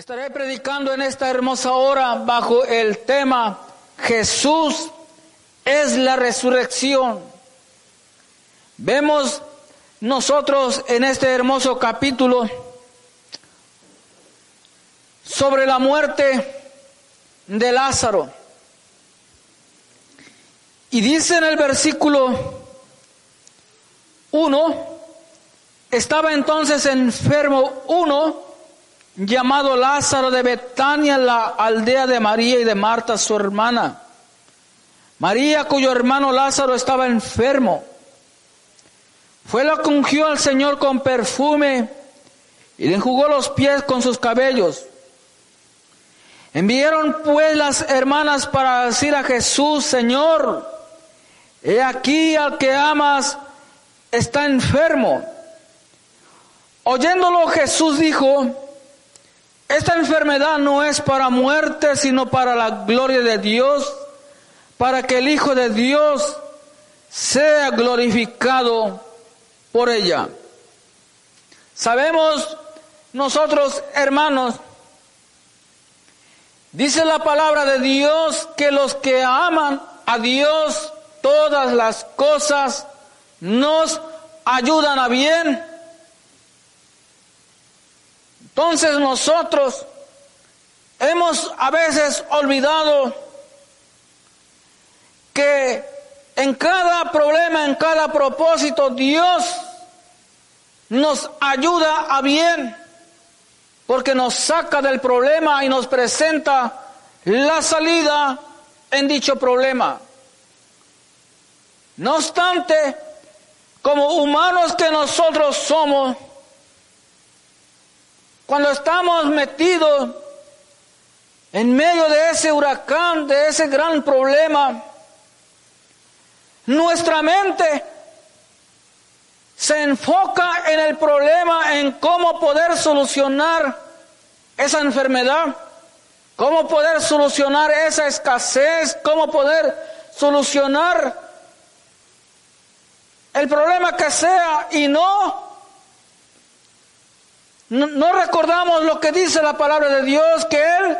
Estaré predicando en esta hermosa hora bajo el tema Jesús es la resurrección. Vemos nosotros en este hermoso capítulo sobre la muerte de Lázaro. Y dice en el versículo 1, estaba entonces enfermo uno llamado Lázaro de Betania, la aldea de María y de Marta, su hermana. María, cuyo hermano Lázaro estaba enfermo. Fue la ungió al Señor con perfume y le enjugó los pies con sus cabellos. Enviaron pues las hermanas para decir a Jesús, Señor, he aquí al que amas está enfermo. Oyéndolo Jesús dijo, esta enfermedad no es para muerte, sino para la gloria de Dios, para que el Hijo de Dios sea glorificado por ella. Sabemos nosotros, hermanos, dice la palabra de Dios que los que aman a Dios, todas las cosas nos ayudan a bien entonces nosotros hemos a veces olvidado que en cada problema, en cada propósito, Dios nos ayuda a bien, porque nos saca del problema y nos presenta la salida en dicho problema. No obstante, como humanos que nosotros somos, cuando estamos metidos en medio de ese huracán, de ese gran problema, nuestra mente se enfoca en el problema, en cómo poder solucionar esa enfermedad, cómo poder solucionar esa escasez, cómo poder solucionar el problema que sea y no no, recordamos lo que dice la palabra de Dios, que Él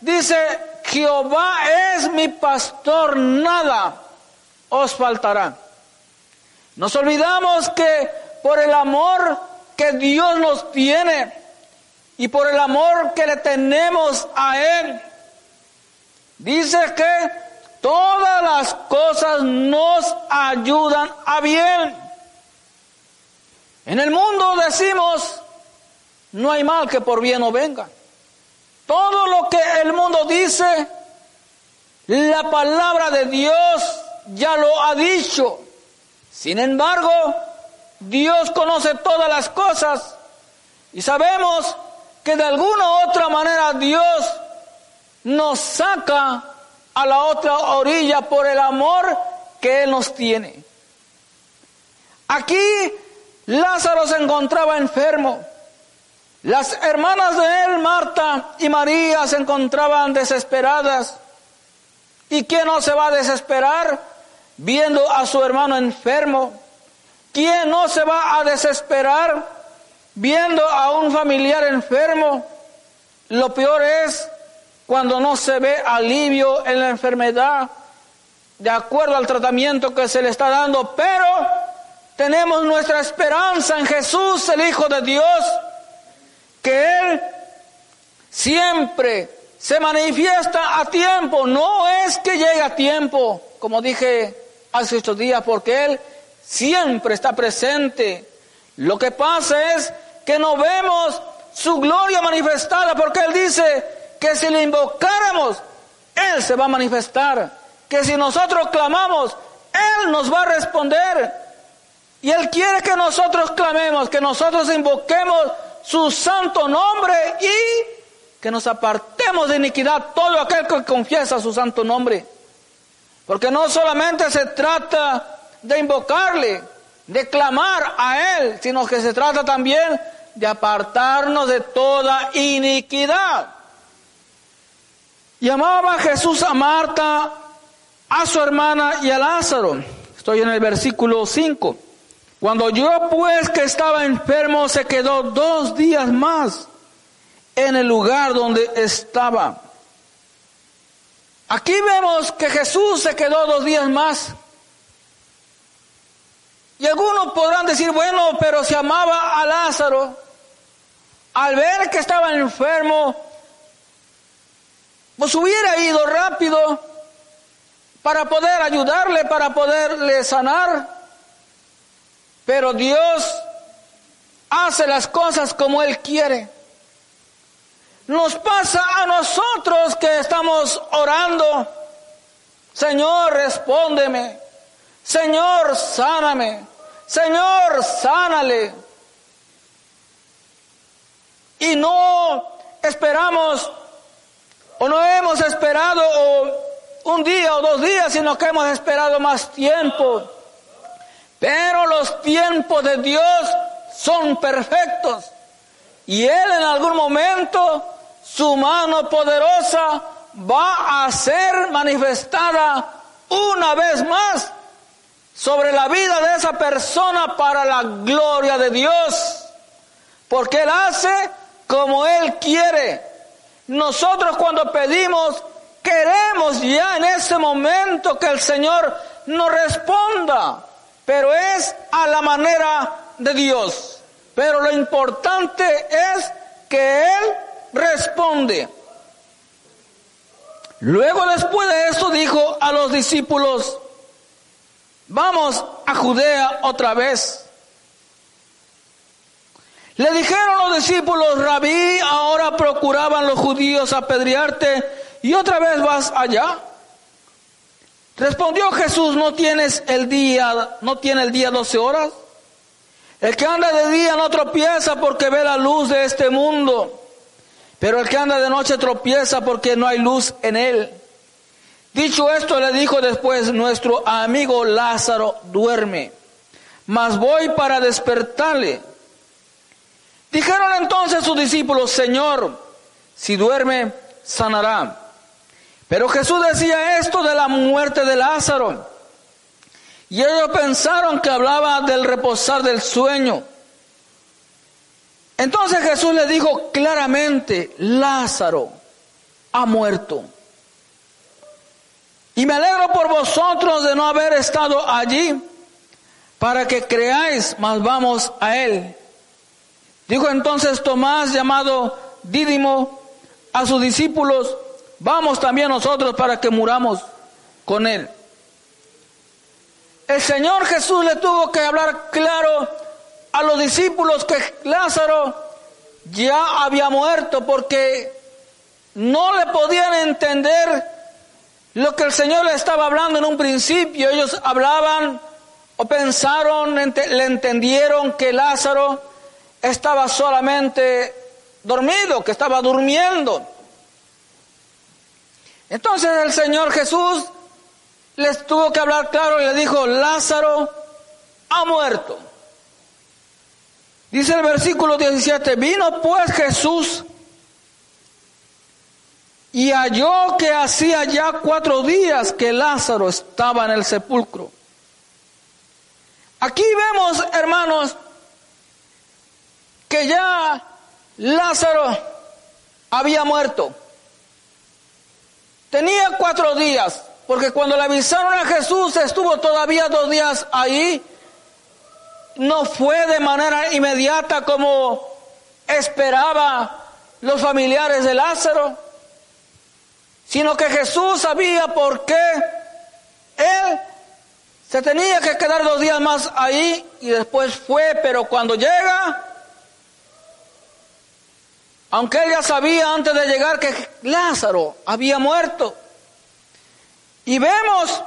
dice, Jehová es mi pastor, nada os faltará. Nos olvidamos que por el amor que Dios nos tiene y por el amor que le tenemos a Él, dice que todas las cosas nos ayudan a bien. En el mundo decimos, no hay mal que por bien no venga. Todo lo que el mundo dice, la palabra de Dios ya lo ha dicho. Sin embargo, Dios conoce todas las cosas y sabemos que de alguna u otra manera Dios nos saca a la otra orilla por el amor que Él nos tiene. Aquí Lázaro se encontraba enfermo. Las hermanas de él, Marta y María, se encontraban desesperadas. ¿Y quién no se va a desesperar viendo a su hermano enfermo? ¿Quién no se va a desesperar viendo a un familiar enfermo? Lo peor es cuando no se ve alivio en la enfermedad de acuerdo al tratamiento que se le está dando, pero tenemos nuestra esperanza en Jesús, el Hijo de Dios, que Él siempre se manifiesta a tiempo, no es que llegue a tiempo, como dije hace estos días, porque Él siempre está presente. Lo que pasa es que no vemos su gloria manifestada, porque Él dice que si le invocáramos, Él se va a manifestar, que si nosotros clamamos, Él nos va a responder. Y Él quiere que nosotros clamemos, que nosotros invoquemos su santo nombre y que nos apartemos de iniquidad todo aquel que confiesa su santo nombre. Porque no solamente se trata de invocarle, de clamar a Él, sino que se trata también de apartarnos de toda iniquidad. Llamaba Jesús a Marta, a su hermana y a Lázaro. Estoy en el versículo 5. Cuando yo pues que estaba enfermo se quedó dos días más en el lugar donde estaba. Aquí vemos que Jesús se quedó dos días más. Y algunos podrán decir, bueno, pero se amaba a Lázaro. Al ver que estaba enfermo, pues hubiera ido rápido para poder ayudarle, para poderle sanar. Pero Dios hace las cosas como Él quiere. Nos pasa a nosotros que estamos orando. Señor, respóndeme. Señor, sáname. Señor, sánale. Y no esperamos o no hemos esperado un día o dos días, sino que hemos esperado más tiempo. Pero los tiempos de Dios son perfectos. Y Él en algún momento, su mano poderosa va a ser manifestada una vez más sobre la vida de esa persona para la gloria de Dios. Porque Él hace como Él quiere. Nosotros cuando pedimos, queremos ya en ese momento que el Señor nos responda, pero es a la manera de Dios. Pero lo importante es que Él responde. Luego después de eso dijo a los discípulos, vamos a Judea otra vez. Le dijeron los discípulos, rabí, ahora procuraban los judíos apedrearte y otra vez vas allá. Respondió Jesús, no tienes el día, no tiene el día doce horas. El que anda de día no tropieza porque ve la luz de este mundo, pero el que anda de noche tropieza porque no hay luz en él. Dicho esto, le dijo después, nuestro amigo Lázaro duerme, mas voy para despertarle. Dijeron entonces sus discípulos, Señor, si duerme, sanará. Pero Jesús decía esto de la muerte de Lázaro. Y ellos pensaron que hablaba del reposar del sueño. Entonces Jesús le dijo claramente, Lázaro ha muerto. Y me alegro por vosotros de no haber estado allí para que creáis, mas vamos a él. Dijo entonces Tomás, llamado Dídimo, a sus discípulos, vamos también nosotros para que muramos con él. El Señor Jesús le tuvo que hablar claro a los discípulos que Lázaro ya había muerto porque no le podían entender lo que el Señor le estaba hablando en un principio. Ellos hablaban o pensaron, le entendieron que Lázaro estaba solamente dormido, que estaba durmiendo. Entonces el Señor Jesús les tuvo que hablar claro y le dijo, Lázaro ha muerto. Dice el versículo 17, vino pues Jesús y halló que hacía ya cuatro días que Lázaro estaba en el sepulcro. Aquí vemos, hermanos, que ya Lázaro había muerto. Tenía cuatro días, porque cuando le avisaron a Jesús estuvo todavía dos días ahí. No fue de manera inmediata como esperaba los familiares de Lázaro, sino que Jesús sabía por qué él se tenía que quedar dos días más ahí y después fue, pero cuando llega, aunque él ya sabía antes de llegar que Lázaro había muerto. Y vemos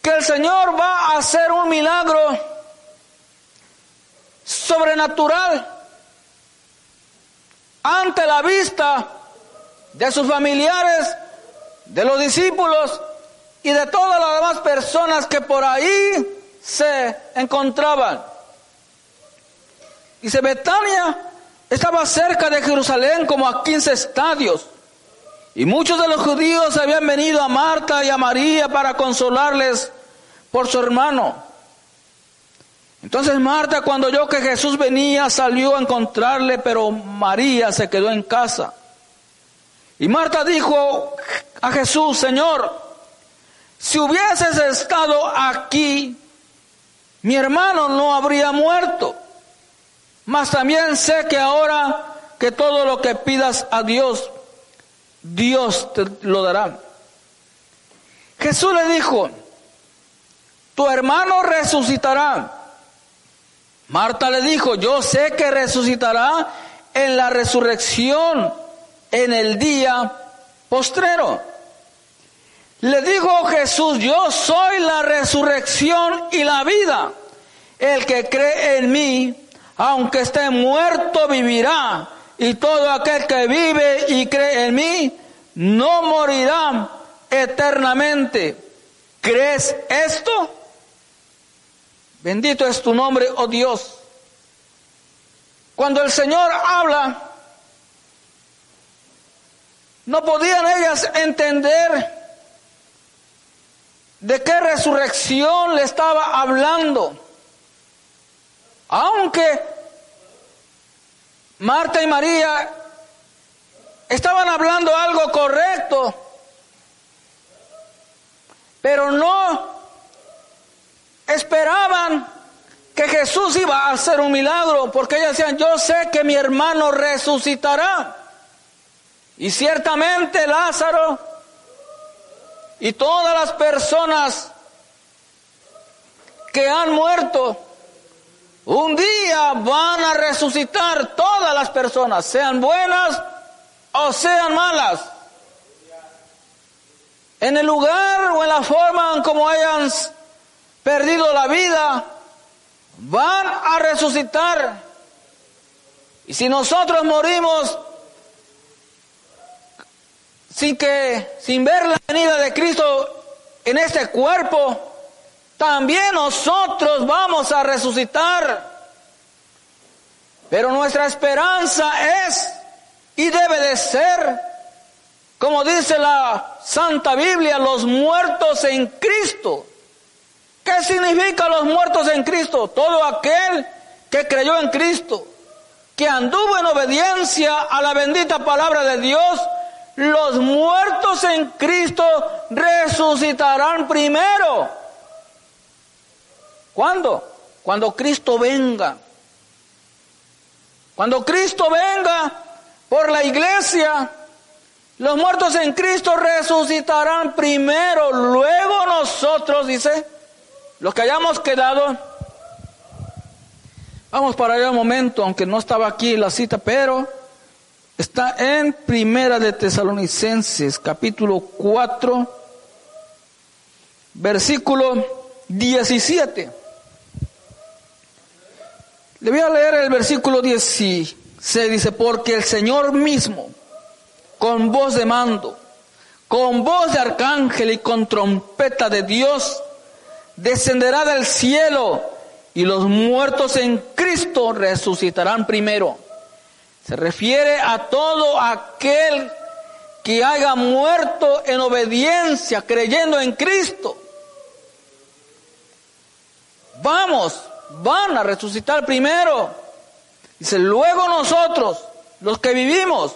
que el Señor va a hacer un milagro sobrenatural ante la vista de sus familiares, de los discípulos y de todas las demás personas que por ahí se encontraban. Dice Betania estaba cerca de Jerusalén como a 15 estadios. Y muchos de los judíos habían venido a Marta y a María para consolarles por su hermano. Entonces Marta cuando oyó que Jesús venía salió a encontrarle, pero María se quedó en casa. Y Marta dijo a Jesús, Señor, si hubieses estado aquí, mi hermano no habría muerto. Mas también sé que ahora que todo lo que pidas a Dios, Dios te lo dará. Jesús le dijo, tu hermano resucitará. Marta le dijo, yo sé que resucitará en la resurrección en el día postrero. Le dijo Jesús, yo soy la resurrección y la vida. El que cree en mí, aunque esté muerto, vivirá. Y todo aquel que vive y cree en mí, no morirá eternamente. ¿Crees esto? Bendito es tu nombre, oh Dios. Cuando el Señor habla, no podían ellas entender de qué resurrección le estaba hablando. Aunque Marta y María estaban hablando algo correcto, pero no esperaban que Jesús iba a hacer un milagro, porque ellas decían, yo sé que mi hermano resucitará. Y ciertamente Lázaro y todas las personas que han muerto, un día van a resucitar todas las personas, sean buenas o sean malas. En el lugar o en la forma como hayan perdido la vida, van a resucitar. Y si nosotros morimos sin que, sin ver la venida de Cristo en este cuerpo, también nosotros vamos a resucitar. Pero nuestra esperanza es y debe de ser, como dice la Santa Biblia, los muertos en Cristo. ¿Qué significa los muertos en Cristo? Todo aquel que creyó en Cristo, que anduvo en obediencia a la bendita palabra de Dios, los muertos en Cristo resucitarán primero. ¿Cuándo? Cuando Cristo venga. Cuando Cristo venga por la iglesia, los muertos en Cristo resucitarán primero, luego nosotros, dice, los que hayamos quedado, vamos para allá un momento, aunque no estaba aquí la cita, pero está en Primera de Tesalonicenses, capítulo 4, versículo 17. Le voy a leer el versículo 16, dice, porque el Señor mismo, con voz de mando, con voz de arcángel y con trompeta de Dios, descenderá del cielo y los muertos en Cristo resucitarán primero. Se refiere a todo aquel que haya muerto en obediencia, creyendo en Cristo. Vamos, van a resucitar primero. Dice, luego nosotros, los que vivimos,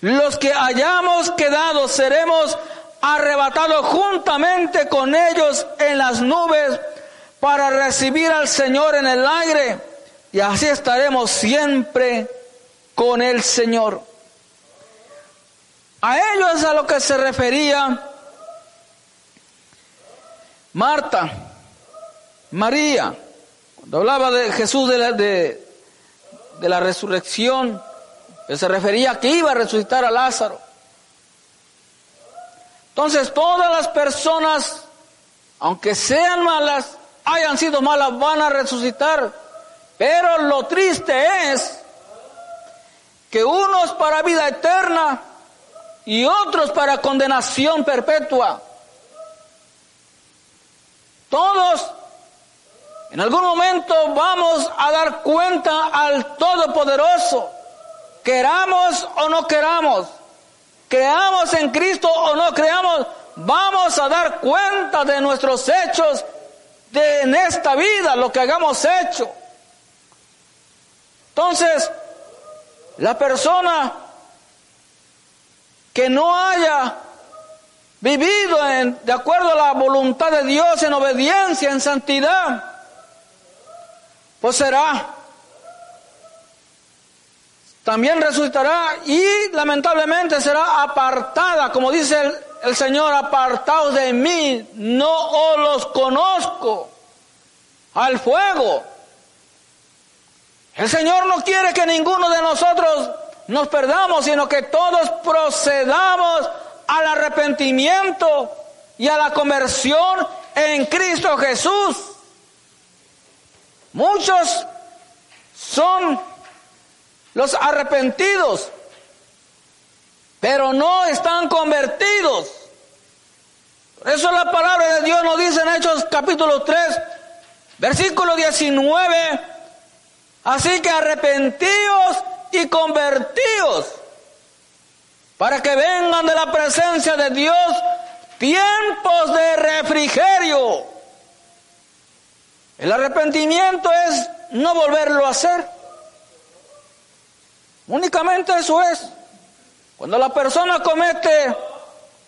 los que hayamos quedado, seremos arrebatado juntamente con ellos en las nubes para recibir al Señor en el aire y así estaremos siempre con el Señor. A ellos a lo que se refería Marta, María, cuando hablaba de Jesús de la, de, la resurrección, se refería a que iba a resucitar a Lázaro. Entonces todas las personas, aunque sean malas, hayan sido malas, van a resucitar. Pero lo triste es que unos para vida eterna y otros para condenación perpetua. Todos en algún momento vamos a dar cuenta al Todopoderoso, queramos o no queramos creamos en Cristo o no creamos, vamos a dar cuenta de nuestros hechos de en esta vida lo que hayamos hecho. Entonces, la persona que no haya vivido en, de acuerdo a la voluntad de Dios, en obediencia, en santidad, pues será. También resultará y lamentablemente será apartada, como dice el, Señor, apartados de mí, no os los conozco, al fuego. El Señor no quiere que ninguno de nosotros nos perdamos, sino que todos procedamos al arrepentimiento y a la conversión en Cristo Jesús. Muchos son los arrepentidos, pero no están convertidos. Por eso la palabra de Dios nos dice en Hechos capítulo 3, versículo 19, así que arrepentíos y convertíos para que vengan de la presencia de Dios tiempos de refrigerio. El arrepentimiento es no volverlo a hacer. Únicamente eso es. Cuando la persona comete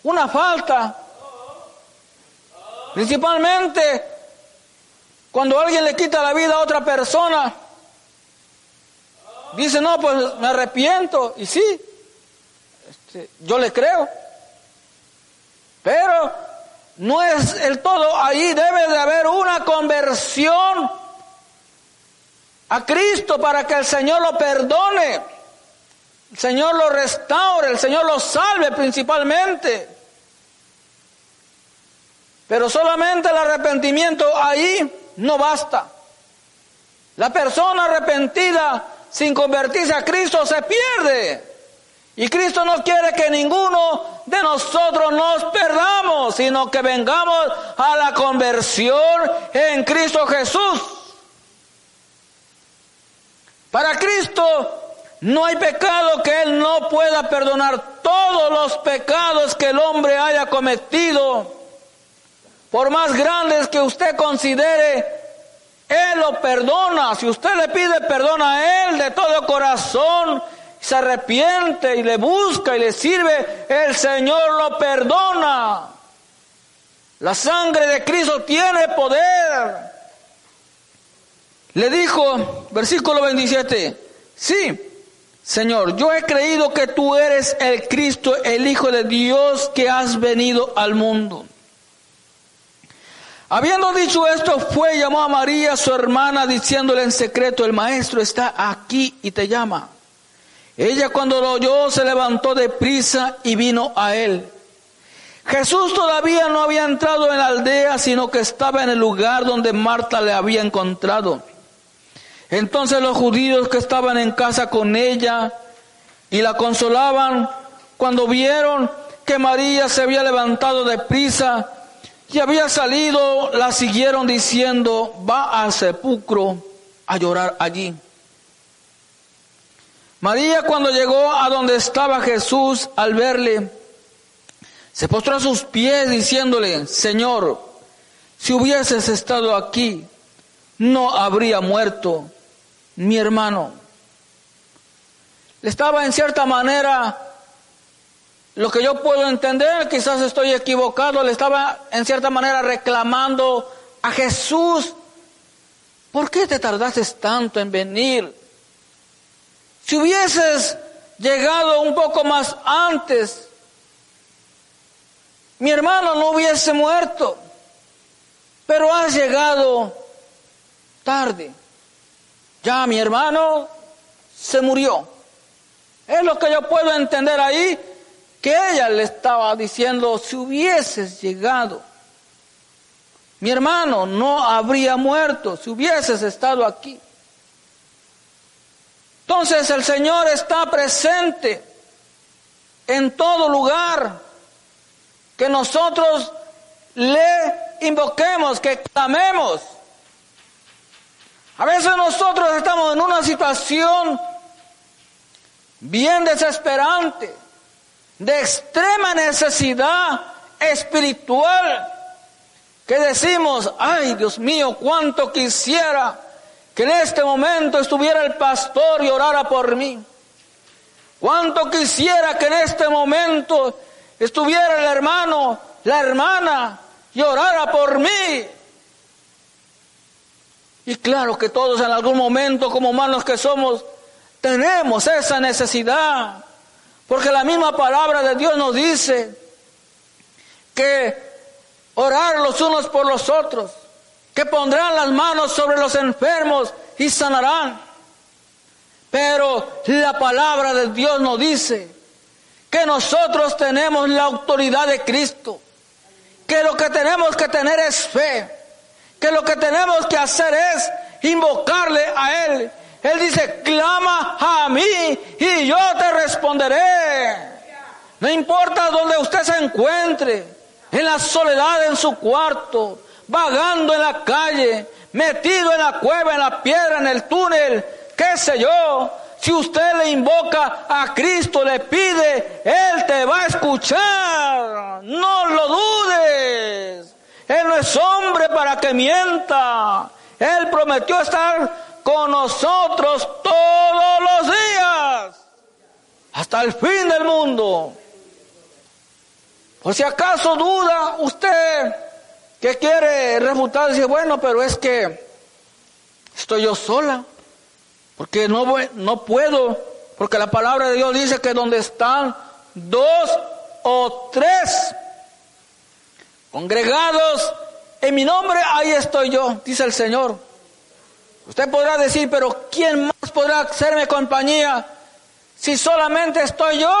una falta, principalmente cuando alguien le quita la vida a otra persona, dice, no, pues me arrepiento. Y sí, este, yo le creo. Pero no es el todo, ahí debe de haber una conversión a Cristo para que el Señor lo perdone, el Señor lo restaure, el Señor lo salve principalmente. Pero solamente el arrepentimiento ahí no basta. La persona arrepentida sin convertirse a Cristo se pierde. Y Cristo no quiere que ninguno de nosotros nos perdamos, sino que vengamos a la conversión en Cristo Jesús. Para Cristo no hay pecado que Él no pueda perdonar. Todos los pecados que el hombre haya cometido, por más grandes que usted considere, Él lo perdona. Si usted le pide perdón a Él de todo corazón, se arrepiente y le busca y le sirve, el Señor lo perdona. La sangre de Cristo tiene poder. Le dijo, versículo 27, sí, Señor, yo he creído que tú eres el Cristo, el Hijo de Dios que has venido al mundo. Habiendo dicho esto, fue y llamó a María, su hermana, diciéndole en secreto, el maestro está aquí y te llama. Ella cuando lo oyó se levantó de prisa y vino a él. Jesús todavía no había entrado en la aldea, sino que estaba en el lugar donde Marta le había encontrado. Entonces los judíos que estaban en casa con ella y la consolaban, cuando vieron que María se había levantado de prisa y había salido, la siguieron diciendo, va al sepulcro a llorar allí. María cuando llegó a donde estaba Jesús al verle, se postró a sus pies diciéndole, Señor, si hubieses estado aquí, no habría muerto mi hermano. Le estaba en cierta manera, lo que yo puedo entender, quizás estoy equivocado, le estaba en cierta manera reclamando a Jesús, ¿por qué te tardaste tanto en venir? Si hubieses llegado un poco más antes, mi hermano no hubiese muerto, pero has llegado tarde. Ya mi hermano se murió. Es lo que yo puedo entender ahí, que ella le estaba diciendo, si hubieses llegado, mi hermano no habría muerto, si hubieses estado aquí. Entonces el Señor está presente en todo lugar que nosotros le invoquemos, que clamemos. A veces nosotros estamos en una situación bien desesperante, de extrema necesidad espiritual. que decimos, ay Dios mío, cuánto quisiera que en este momento estuviera el pastor y orara por mí. Cuánto quisiera que en este momento estuviera el hermano, la hermana y orara por mí. Y claro que todos en algún momento, como humanos que somos, tenemos esa necesidad. Porque la misma palabra de Dios nos dice que orar los unos por los otros, que pondrán las manos sobre los enfermos y sanarán. Pero la palabra de Dios nos dice que nosotros tenemos la autoridad de Cristo, que lo que tenemos que tener es fe, que lo que tenemos que hacer es invocarle a Él. Él dice, clama a mí y yo te responderé. No importa donde usted se encuentre, en la soledad en su cuarto, vagando en la calle, metido en la cueva, en la piedra, en el túnel, qué sé yo. Si usted le invoca a Cristo, le pide, Él te va a escuchar. No lo dudes. Él no es hombre para que mienta. Él prometió estar con nosotros todos los días. Hasta el fin del mundo. Por si acaso duda usted que quiere refutar, dice, bueno, pero es que estoy yo sola, porque no, no puedo, porque la palabra de Dios dice que donde están dos o tres congregados en mi nombre, ahí estoy yo, dice el Señor. Usted podrá decir, pero ¿quién más podrá hacerme compañía si solamente estoy yo?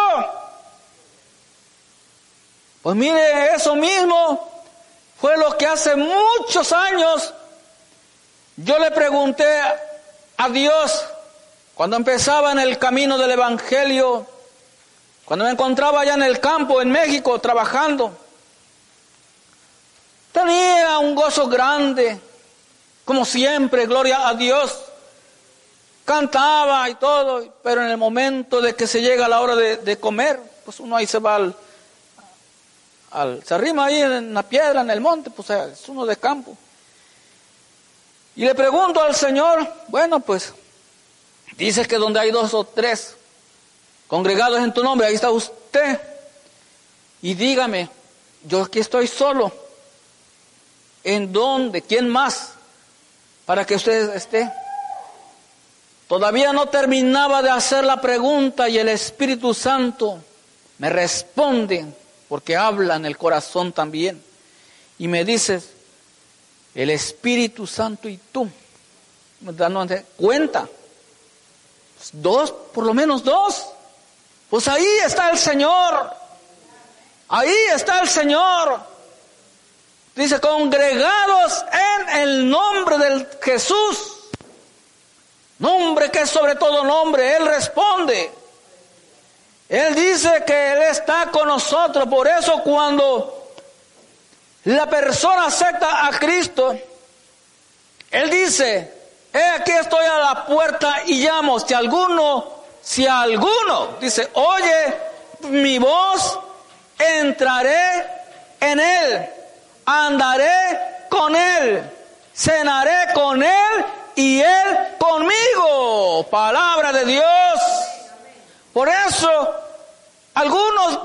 Pues mire, eso mismo fue lo que hace muchos años yo le pregunté a Dios cuando empezaba en el camino del Evangelio, cuando me encontraba allá en el campo en México trabajando. Tenía un gozo grande, como siempre, gloria a Dios. Cantaba y todo, pero en el momento de que se llega la hora de, comer, pues uno ahí se va al, se arrima ahí en la piedra, en el monte, pues es uno de campo. Y le pregunto al Señor, bueno, pues dice que donde hay dos o tres congregados en tu nombre, ahí está usted. Y dígame, yo aquí estoy solo. ¿En dónde? ¿Quién más? Para que usted esté. Todavía no terminaba de hacer la pregunta y el Espíritu Santo me responde porque habla en el corazón también. Y me dices, el Espíritu Santo y tú, me cuenta, dos, por lo menos dos. Pues ahí está el Señor, ahí está el Señor. Dice, congregados en el nombre del Jesús, nombre que es sobre todo nombre, Él responde. Él dice que Él está con nosotros. Por eso cuando la persona acepta a Cristo, Él dice, he aquí estoy a la puerta y llamo. Si alguno, si alguno, dice, oye mi voz, entraré en Él, andaré con Él, cenaré con Él y Él conmigo. Palabra de Dios. Por eso, algunos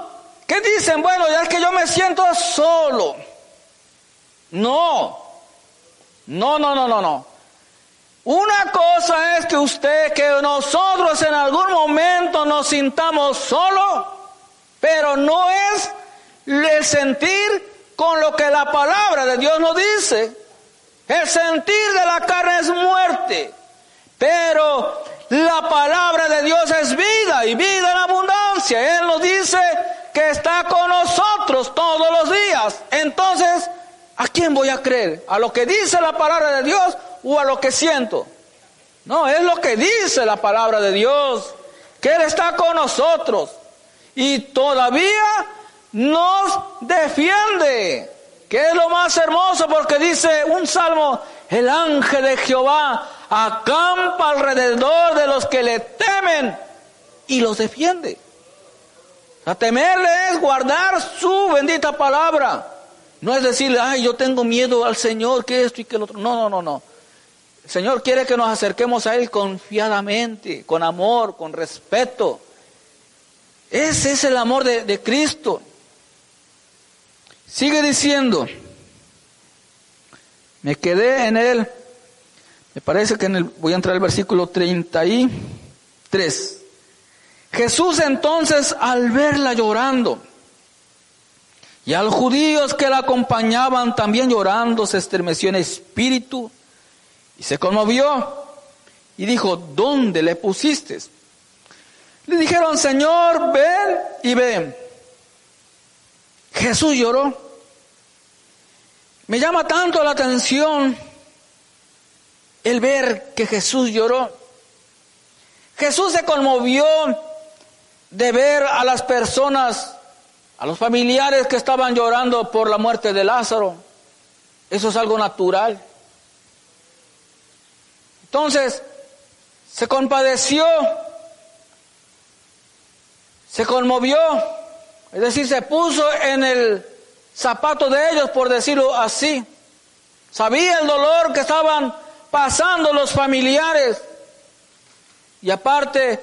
que dicen, bueno, ya es que yo me siento solo. No, no, no, no, no, no. Una cosa es que usted, que nosotros en algún momento nos sintamos solos, pero no es el sentir con lo que la palabra de Dios nos dice. El sentir de la carne es muerte, pero la palabra de Dios es vida y vida en abundancia. Él nos dice que está con nosotros todos los días. Entonces, ¿a quién voy a creer? ¿A lo que dice la palabra de Dios o a lo que siento? No, es lo que dice la palabra de Dios, que Él está con nosotros y todavía nos defiende, que es lo más hermoso porque dice un salmo, el ángel de Jehová acampa alrededor de los que le temen y los defiende. A temerle es guardar su bendita palabra No es decir, ay, yo tengo miedo al Señor, que esto y que lo otro. No, no, no, no. El Señor quiere que nos acerquemos a Él confiadamente, con amor, con respeto. Ese es el amor de, de Cristo. Sigue diciendo, me quedé en él, me parece que en el, voy a entrar al versículo 33. Jesús entonces al verla llorando y a los judíos que la acompañaban también llorando se estremeció en espíritu y se conmovió y dijo, ¿dónde le pusiste? Le dijeron, Señor, ven y ven. Jesús lloró. Me llama tanto la atención el ver que Jesús lloró. Jesús se conmovió de ver a las personas, a los familiares que estaban llorando por la muerte de Lázaro. Eso es algo natural. Entonces, se compadeció, se conmovió, es decir, se puso en el zapato de ellos, por decirlo así. Sabía el dolor que estaban pasando los familiares. Y aparte,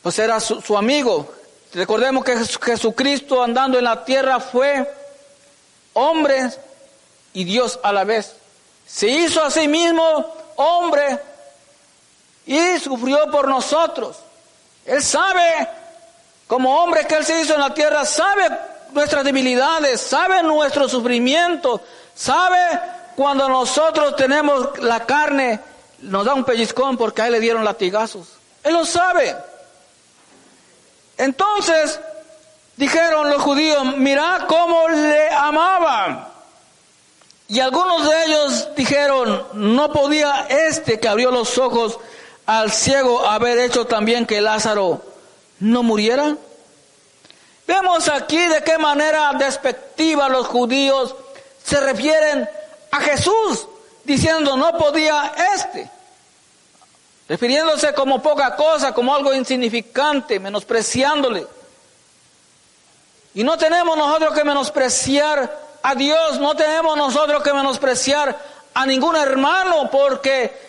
pues era su, amigo. Recordemos que Jesucristo andando en la tierra fue hombre y Dios a la vez. Se hizo a sí mismo hombre y sufrió por nosotros. Él sabe, como hombre que Él se hizo en la tierra, sabe nuestras debilidades, sabe nuestro sufrimiento, sabe cuando nosotros tenemos la carne, nos da un pellizcón porque a él le dieron latigazos. Él lo sabe. Entonces, dijeron los judíos, mira cómo le amaban. Y algunos de ellos dijeron, no podía este que abrió los ojos al ciego haber hecho también que Lázaro no muriera. Vemos aquí de qué manera despectiva los judíos se refieren a Jesús, diciendo no podía este, refiriéndose como poca cosa, como algo insignificante, menospreciándole. Y no tenemos nosotros que menospreciar a Dios, no tenemos nosotros que menospreciar a ningún hermano, porque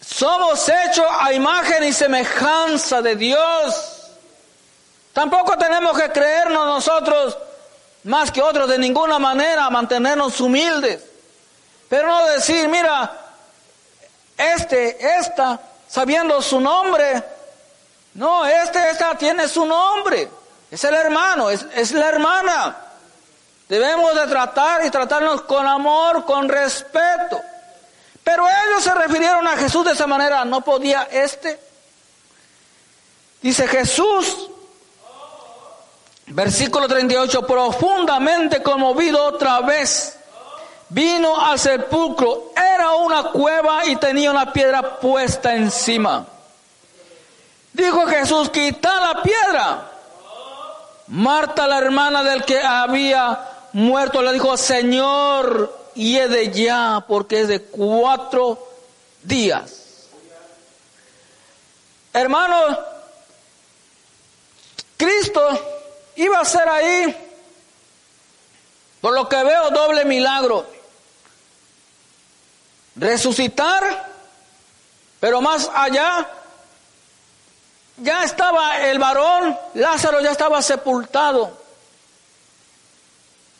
somos hechos a imagen y semejanza de Dios. Tampoco tenemos que creernos nosotros más que otros de ninguna manera, mantenernos humildes. Pero no decir, mira, este, esta, sabiendo su nombre. No, este, esta tiene su nombre. Es el hermano, es, es la hermana. Debemos de tratar y tratarnos con amor, con respeto. Pero ellos se refirieron a Jesús de esa manera. No podía este. Dice Jesús Versículo 38, profundamente conmovido otra vez, vino al sepulcro, era una cueva y tenía una piedra puesta encima. Dijo Jesús, quita la piedra. Marta, la hermana del que había muerto, le dijo, Señor, de ya, porque es de cuatro días. Hermanos, Cristo iba a ser ahí, por lo que veo, doble milagro. Resucitar, pero más allá, ya estaba el varón, Lázaro ya estaba sepultado.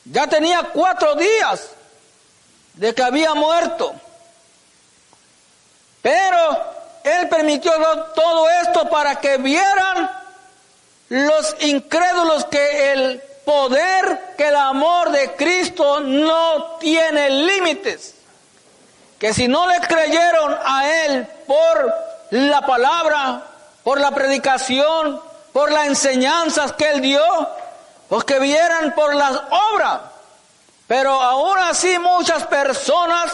Ya tenía cuatro días de que había muerto. Pero Él permitió todo esto para que vieran los incrédulos que el poder, que el amor de Cristo no tiene límites. Que si no le creyeron a Él por la palabra, por la predicación, por las enseñanzas que Él dio, pues que vieran por las obras. Pero aún así muchas personas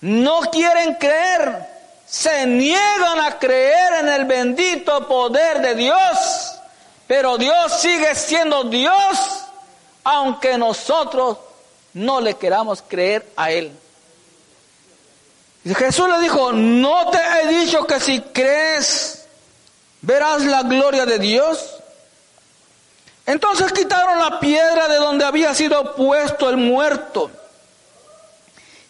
no quieren creer se niegan a creer en el bendito poder de Dios, pero Dios sigue siendo Dios, aunque nosotros no le queramos creer a Él. Jesús le dijo, no te he dicho que si crees verás la gloria de Dios. Entonces quitaron la piedra de donde había sido puesto el muerto.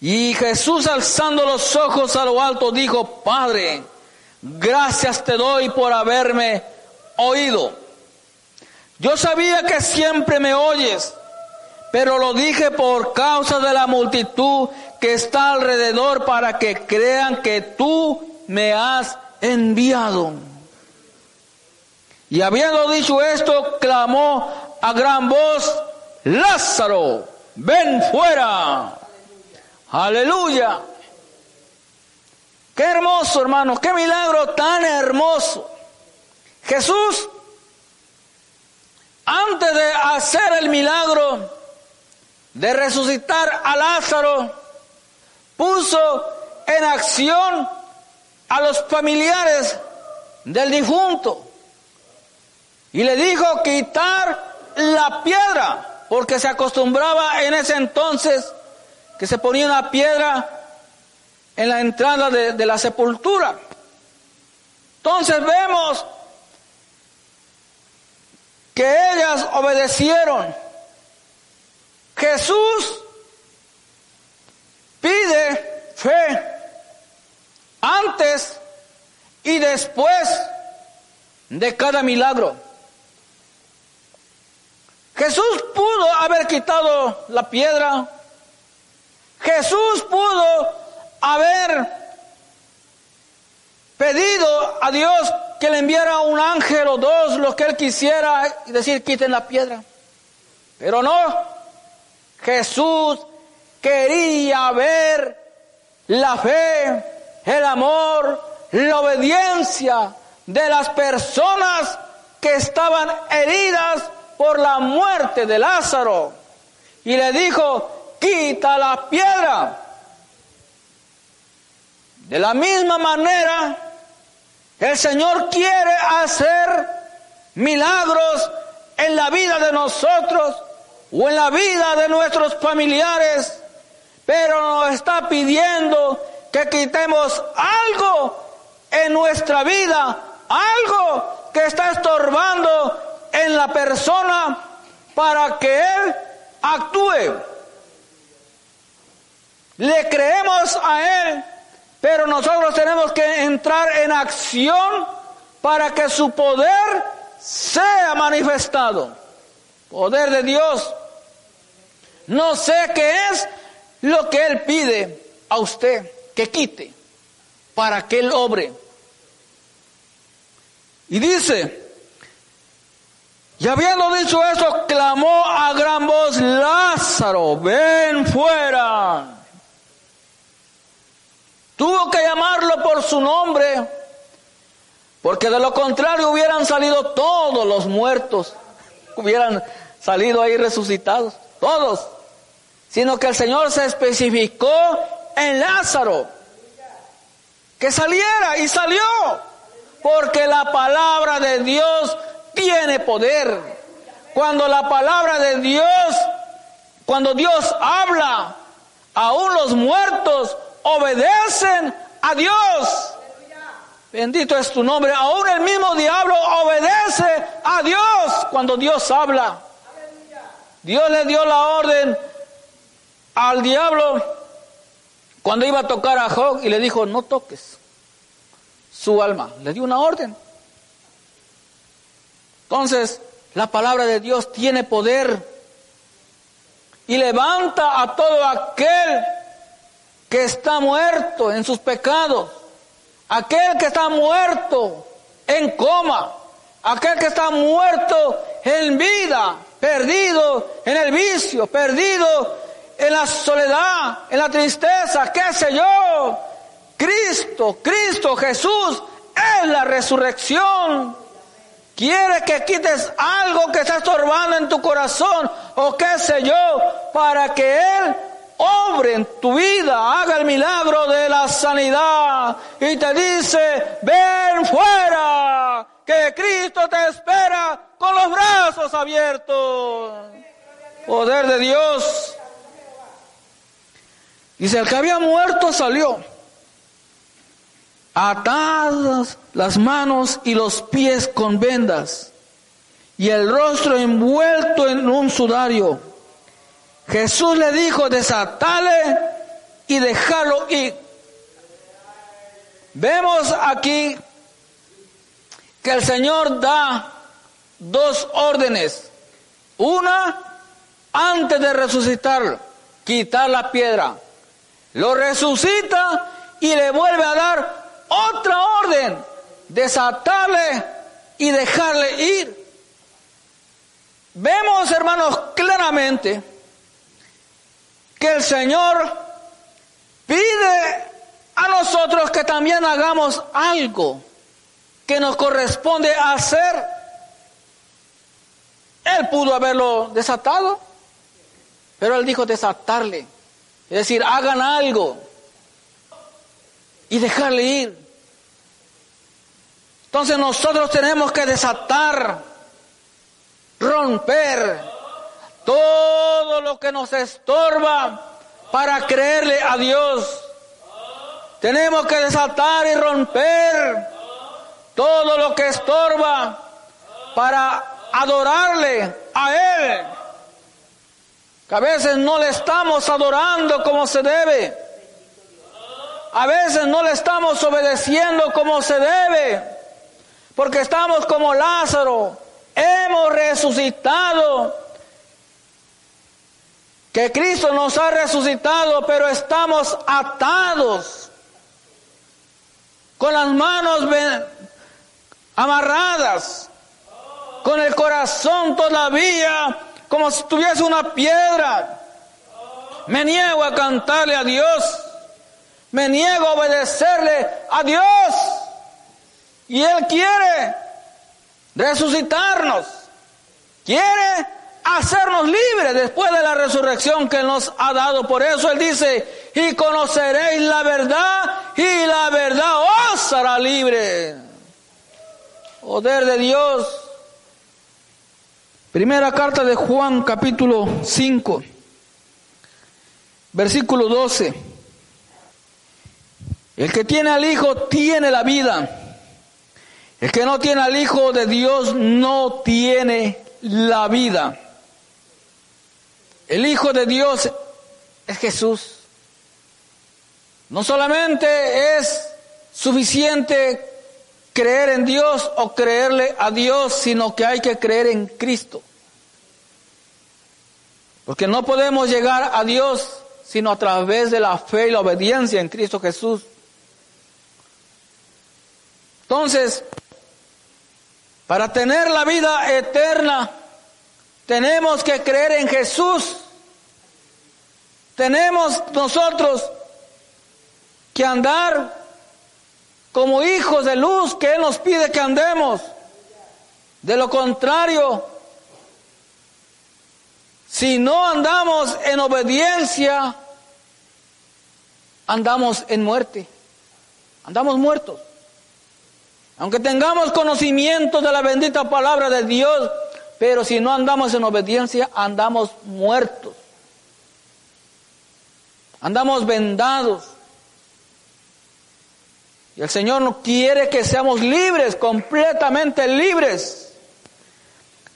Y Jesús alzando los ojos a lo alto dijo, Padre, gracias te doy por haberme oído. Yo sabía que siempre me oyes, pero lo dije por causa de la multitud que está alrededor para que crean que tú me has enviado. Y habiendo dicho esto, clamó a gran voz, Lázaro, ven fuera. Aleluya. Qué hermoso, hermano, qué milagro tan hermoso. Jesús, antes de hacer el milagro de resucitar a Lázaro, puso en acción a los familiares del difunto y le dijo quitar la piedra, porque se acostumbraba en ese entonces que se ponía una piedra en la entrada de, la sepultura. Entonces vemos que ellas obedecieron. Jesús pide fe antes y después de cada milagro. Jesús pudo haber quitado la piedra. Jesús pudo haber pedido a Dios que le enviara un ángel o dos, lo que él quisiera, y decir, quiten la piedra. Pero no, Jesús quería ver la fe, el amor, la obediencia de las personas que estaban heridas por la muerte de Lázaro. Y le dijo, quita la piedra. De la misma manera, el Señor quiere hacer milagros en la vida de nosotros o en la vida de nuestros familiares, pero nos está pidiendo que quitemos algo en nuestra vida, algo que está estorbando en la persona para que Él actúe. Le creemos a Él, pero nosotros tenemos que entrar en acción para que su poder sea manifestado. Poder de Dios. No sé qué es lo que Él pide a usted que quite para que Él obre. Y dice, y habiendo dicho eso, clamó a gran voz, Lázaro, ven fuera. Tuvo que llamarlo por su nombre, porque de lo contrario hubieran salido todos los muertos, hubieran salido ahí resucitados, todos sino que el Señor se especificó en Lázaro, que saliera y salió, porque la palabra de Dios tiene poder. Cuando la palabra de Dios, cuando Dios habla, aún los muertos obedecen a Dios. Bendito es tu nombre. Aún el mismo diablo obedece a Dios cuando Dios habla. Dios le dio la orden al diablo cuando iba a tocar a Job y le dijo, no toques su alma. Le dio una orden. Entonces, la palabra de Dios tiene poder y levanta a todo aquel que está muerto en sus pecados, aquel que está muerto en coma, aquel que está muerto en vida, perdido en el vicio, perdido en la soledad, en la tristeza, qué sé yo. Cristo, Cristo Jesús es la resurrección. Quiere que quites algo que está estorbando en tu corazón o qué sé yo, para que Él obre en tu vida, haga el milagro de la sanidad y te dice, ven fuera, que Cristo te espera con los brazos abiertos. Poder de Dios. Dice, el que había muerto salió, atadas las manos y los pies con vendas, y el rostro envuelto en un sudario. Jesús le dijo, desatale y déjalo ir. Vemos aquí que el Señor da dos órdenes. Una, antes de resucitar, quitar la piedra. Lo resucita y le vuelve a dar otra orden, desatarle y dejarle ir. Vemos, hermanos, claramente que el Señor pide a nosotros que también hagamos algo que nos corresponde hacer. Él pudo haberlo desatado, pero él dijo desatarle. Es decir, hagan algo y dejarle ir. Entonces nosotros tenemos que desatar, romper todo lo que nos estorba para creerle a Dios. Tenemos que desatar y romper todo lo que estorba para adorarle a Él. Que a veces no le estamos adorando como se debe. A veces no le estamos obedeciendo como se debe. Porque estamos como Lázaro. Hemos resucitado. Que Cristo nos ha resucitado, pero estamos atados. Con las manos amarradas. Con el corazón todavía como si tuviese una piedra. Me niego a cantarle a Dios. Me niego a obedecerle a Dios. Y Él quiere resucitarnos. Quiere hacernos libres después de la resurrección que nos ha dado. Por eso Él dice, y conoceréis la verdad y la verdad os hará libre. Poder de Dios. Primera carta de Juan capítulo 5, versículo 12. El que tiene al Hijo tiene la vida. El que no tiene al Hijo de Dios no tiene la vida. El Hijo de Dios es Jesús. No solamente es suficiente creer en Dios o creerle a Dios, sino que hay que creer en Cristo. Porque no podemos llegar a Dios sino a través de la fe y la obediencia en Cristo Jesús. Entonces, para tener la vida eterna, tenemos que creer en Jesús. Tenemos nosotros que andar como hijos de luz que Él nos pide que andemos. De lo contrario, si no andamos en obediencia, andamos en muerte. Andamos muertos. Aunque tengamos conocimiento de la bendita palabra de Dios, pero si no andamos en obediencia, andamos muertos. Andamos vendados. Y el Señor no quiere que seamos libres, completamente libres.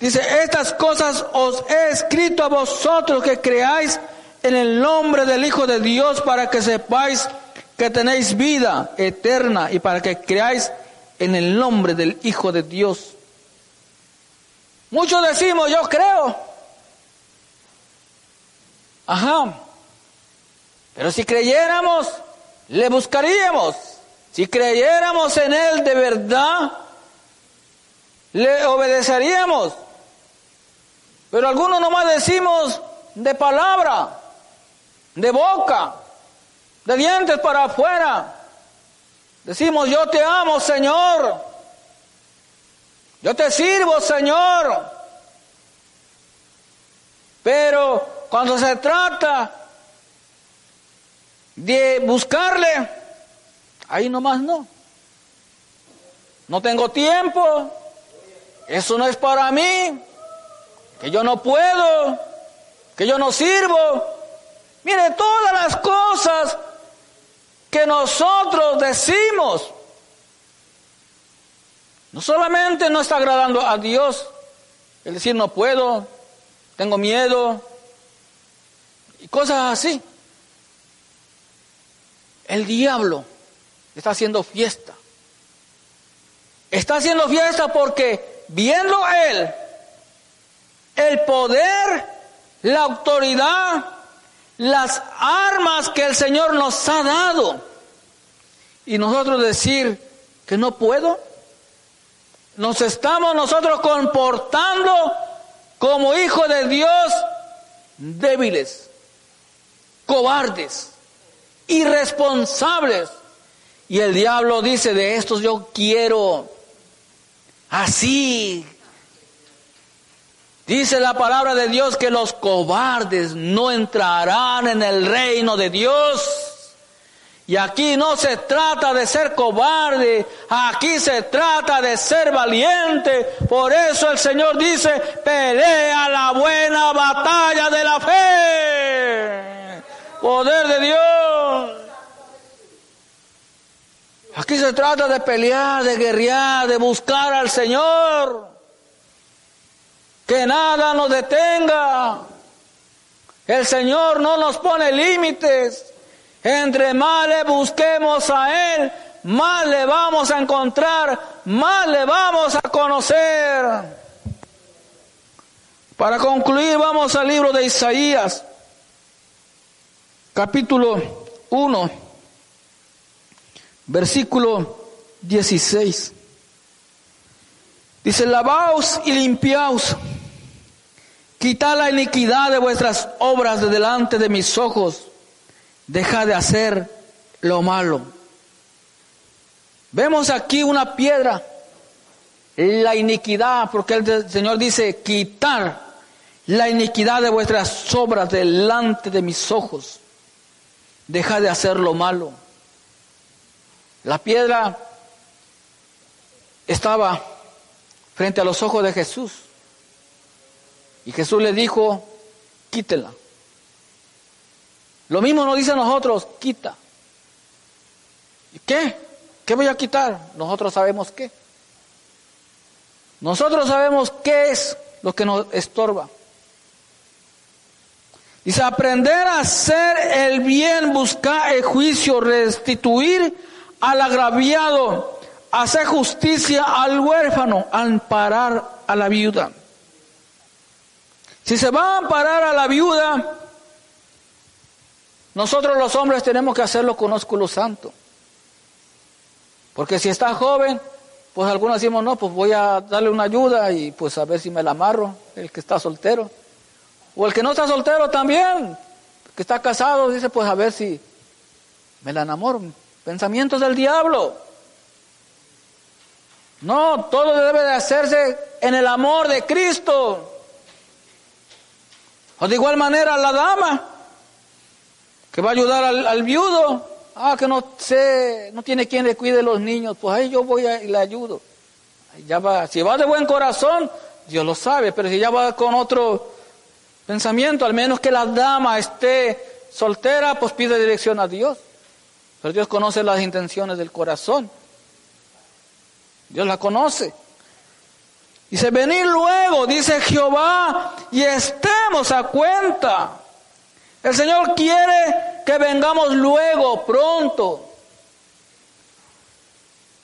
Dice, estas cosas os he escrito a vosotros que creáis en el nombre del Hijo de Dios para que sepáis que tenéis vida eterna y para que creáis en el nombre del Hijo de Dios. Muchos decimos, yo creo. Ajá. Pero si creyéramos, le buscaríamos. Si creyéramos en Él de verdad, le obedeceríamos. Pero algunos nomás decimos de palabra, de boca, de dientes para afuera. Decimos, yo te amo, Señor. Yo te sirvo, Señor. Pero cuando se trata de buscarle, ahí nomás no. No tengo tiempo. Eso no es para mí. Que yo no puedo. Que yo no sirvo. Mire, todas las cosas que nosotros decimos no solamente no está agradando a Dios, El decir no puedo, tengo miedo y cosas así. El diablo está haciendo fiesta. Está haciendo fiesta porque viendo él el poder, la autoridad, las armas que el Señor nos ha dado. Y nosotros decir que no puedo, nos estamos nosotros comportando como hijos de Dios débiles, cobardes, irresponsables. Y el diablo dice, de estos yo quiero así. Dice la palabra de Dios que los cobardes no entrarán en el reino de Dios. Y aquí no se trata de ser cobarde, aquí se trata de ser valiente. Por eso el Señor dice, pelea la buena batalla de la fe. Poder de Dios. Aquí se trata de pelear, de guerrear, de buscar al Señor. Que nada nos detenga. El Señor no nos pone límites. Entre más le busquemos a Él, más le vamos a encontrar, más le vamos a conocer. Para concluir, vamos al libro de Isaías, capítulo 1, versículo 16. Dice, lavaos y limpiaos, quitad la iniquidad de vuestras obras de delante de mis ojos deja de hacer lo malo. Vemos aquí una piedra, la iniquidad, porque el Señor dice, quitar la iniquidad de vuestras obras delante de mis ojos. Deja de hacer lo malo. La piedra estaba frente a los ojos de Jesús. Y Jesús le dijo, quítela. Lo mismo nos dice a nosotros, quita. ¿Y qué? ¿Qué voy a quitar? Nosotros sabemos qué. Nosotros sabemos qué es lo que nos estorba. Dice, aprender a hacer el bien, buscar el juicio, restituir al agraviado, hacer justicia al huérfano, amparar a la viuda. Si se va a amparar a la viuda, nosotros los hombres tenemos que hacerlo con ósculo santo. Porque si está joven, pues algunos decimos, no, pues voy a darle una ayuda y pues a ver si me la amarro, el que está soltero. O el que no está soltero también, que está casado, dice, pues a ver si me la enamoro. Pensamientos del diablo. No, todo debe de hacerse en el amor de Cristo. O de igual manera la dama que va a ayudar al, viudo. Ah, que no sé, no tiene quien le cuide los niños, pues ahí yo voy y le ayudo. Ya va, si va de buen corazón, Dios lo sabe, pero si ya va con otro pensamiento, al menos que la dama esté soltera, pues pide dirección a Dios. Pero Dios conoce las intenciones del corazón. Dios la conoce. Dice, venir luego, dice Jehová, y estemos a cuenta. El Señor quiere que vengamos luego, pronto.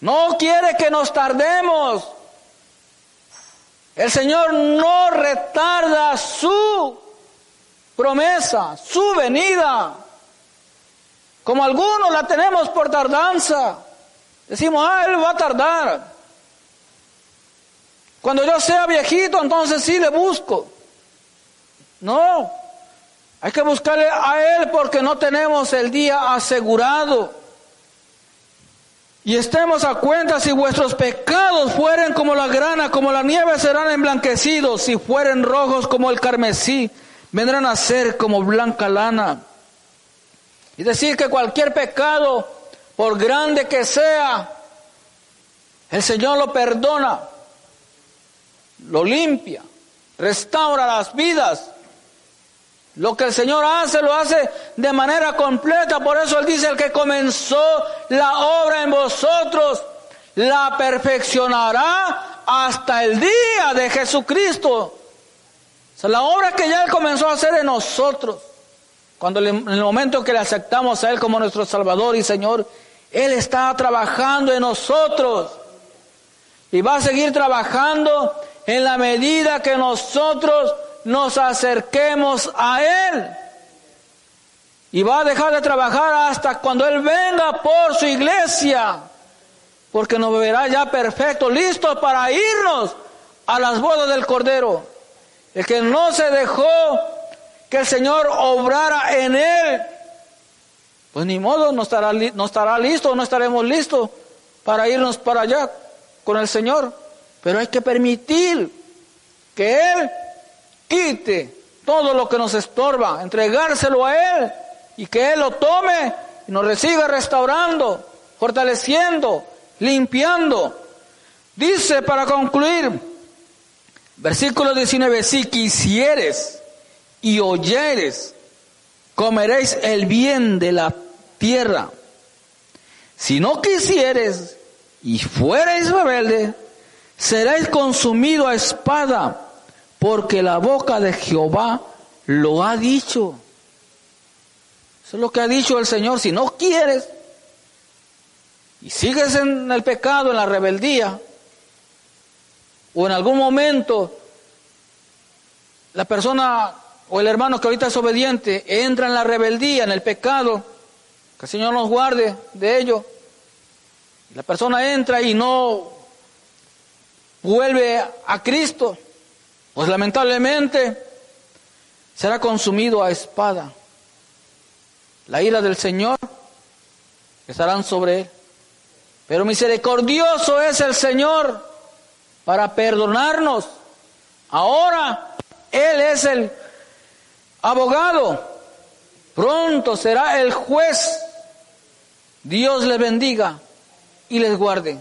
No quiere que nos tardemos. El Señor no retarda su promesa, su venida. Como algunos la tenemos por tardanza. Decimos, ah, Él va a tardar. Cuando yo sea viejito, entonces sí le busco. No, hay que buscarle a Él porque no tenemos el día asegurado. Y estemos a cuenta si vuestros pecados fueren como la grana, como la nieve serán emblanquecidos, si fueren rojos como el carmesí, vendrán a ser como blanca lana. Y decir que cualquier pecado, por grande que sea, el Señor lo perdona, lo limpia, restaura las vidas lo que el Señor hace, lo hace de manera completa. Por eso Él dice, el que comenzó la obra en vosotros, la perfeccionará hasta el día de Jesucristo. O sea, la obra que ya Él comenzó a hacer en nosotros, cuando en el momento que le aceptamos a Él como nuestro Salvador y Señor, Él está trabajando en nosotros. Y va a seguir trabajando en la medida que nosotros nos acerquemos a Él. Y va a dejar de trabajar hasta cuando Él venga por su iglesia. Porque nos verá ya perfecto, listo para irnos a las bodas del Cordero. El que no se dejó que el Señor obrara en él, pues ni modo, no estará, no estará listo, no estaremos listos para irnos para allá con el Señor. Pero hay que permitir que Él quite todo lo que nos estorba, entregárselo a Él y que Él lo tome y nos reciba restaurando, fortaleciendo, limpiando. Dice para concluir, versículo 19, si quisieres y oyeres, comeréis el bien de la tierra. Si no quisieres y fuereis rebelde, seréis consumido a espada, porque la boca de Jehová lo ha dicho. Eso es lo que ha dicho el Señor. Si no quieres y sigues en el pecado, en la rebeldía, o en algún momento la persona o el hermano que ahorita es obediente entra en la rebeldía, en el pecado, que el Señor nos guarde de ello. La persona entra y no vuelve a Cristo, pues lamentablemente será consumido a espada. La ira del Señor estarán sobre él. Pero misericordioso es el Señor para perdonarnos. Ahora Él es el abogado, pronto será el juez. Dios les bendiga y les guarde.